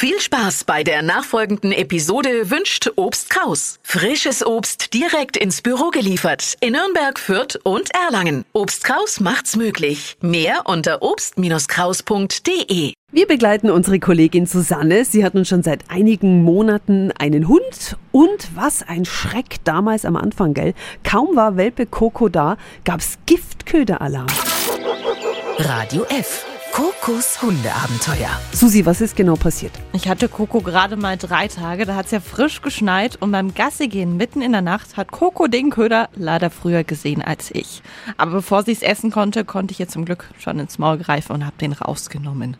Viel Spaß bei der nachfolgenden Episode wünscht Obst Kraus. Frisches Obst direkt ins Büro geliefert in Nürnberg, Fürth und Erlangen. Obst Kraus macht's möglich. Mehr unter obst-kraus.de. Wir begleiten unsere Kollegin Susanne. Sie hat nun schon seit einigen Monaten einen Hund. Und was ein Schreck damals am Anfang, gell? Kaum war Welpe Coco da, gab's Giftköderalarm. Radio F. Kokos Hundeabenteuer. Susi, was ist genau passiert? Ich hatte Coco gerade mal drei Tage, da hat es ja frisch geschneit und beim Gassigehen mitten in der Nacht hat Coco den Köder leider früher gesehen als ich. Aber bevor sie es essen konnte, konnte ich ihr zum Glück schon ins Maul greifen und habe den rausgenommen.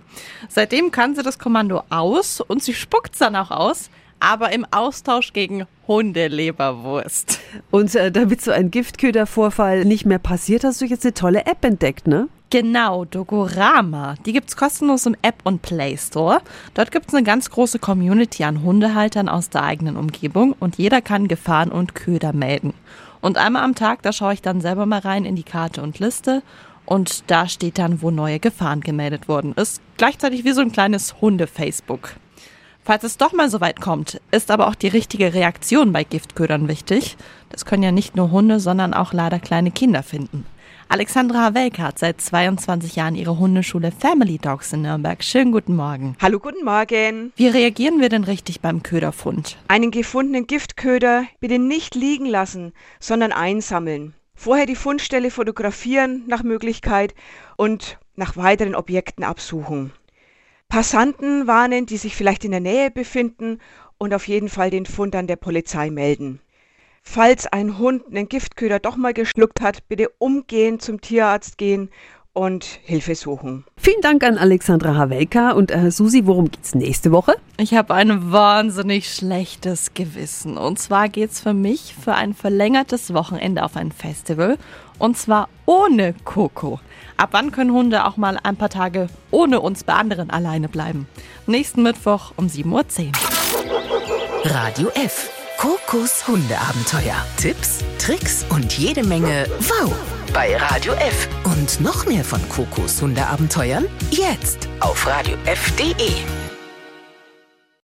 Seitdem kann sie das Kommando aus und sie spuckt es dann auch aus, aber im Austausch gegen Hundeleberwurst. Und äh, damit so ein Giftködervorfall nicht mehr passiert, hast du jetzt eine tolle App entdeckt, ne? Genau, Dogorama. Die gibt's kostenlos im App und Play Store. Dort gibt's eine ganz große Community an Hundehaltern aus der eigenen Umgebung und jeder kann Gefahren und Köder melden. Und einmal am Tag, da schaue ich dann selber mal rein in die Karte und Liste und da steht dann, wo neue Gefahren gemeldet worden ist. Gleichzeitig wie so ein kleines Hunde-Facebook. Falls es doch mal so weit kommt, ist aber auch die richtige Reaktion bei Giftködern wichtig. Das können ja nicht nur Hunde, sondern auch leider kleine Kinder finden. Alexandra Havelka hat seit 22 Jahren ihre Hundeschule Family Dogs in Nürnberg. Schönen guten Morgen. Hallo, guten Morgen. Wie reagieren wir denn richtig beim Köderfund? Einen gefundenen Giftköder bitte nicht liegen lassen, sondern einsammeln. Vorher die Fundstelle fotografieren nach Möglichkeit und nach weiteren Objekten absuchen. Passanten warnen, die sich vielleicht in der Nähe befinden und auf jeden Fall den Fund an der Polizei melden. Falls ein Hund einen Giftköder doch mal geschluckt hat, bitte umgehend zum Tierarzt gehen und Hilfe suchen. Vielen Dank an Alexandra Havelka und äh, Susi, worum geht's nächste Woche? Ich habe ein wahnsinnig schlechtes Gewissen. Und zwar geht's für mich für ein verlängertes Wochenende auf ein Festival. Und zwar ohne Coco. Ab wann können Hunde auch mal ein paar Tage ohne uns bei anderen alleine bleiben? Nächsten Mittwoch um 7.10 Uhr. Radio F. Kokos Hundeabenteuer. Tipps, Tricks und jede Menge Wow bei Radio F. Und noch mehr von Kokos Hundeabenteuern jetzt auf radiof.de.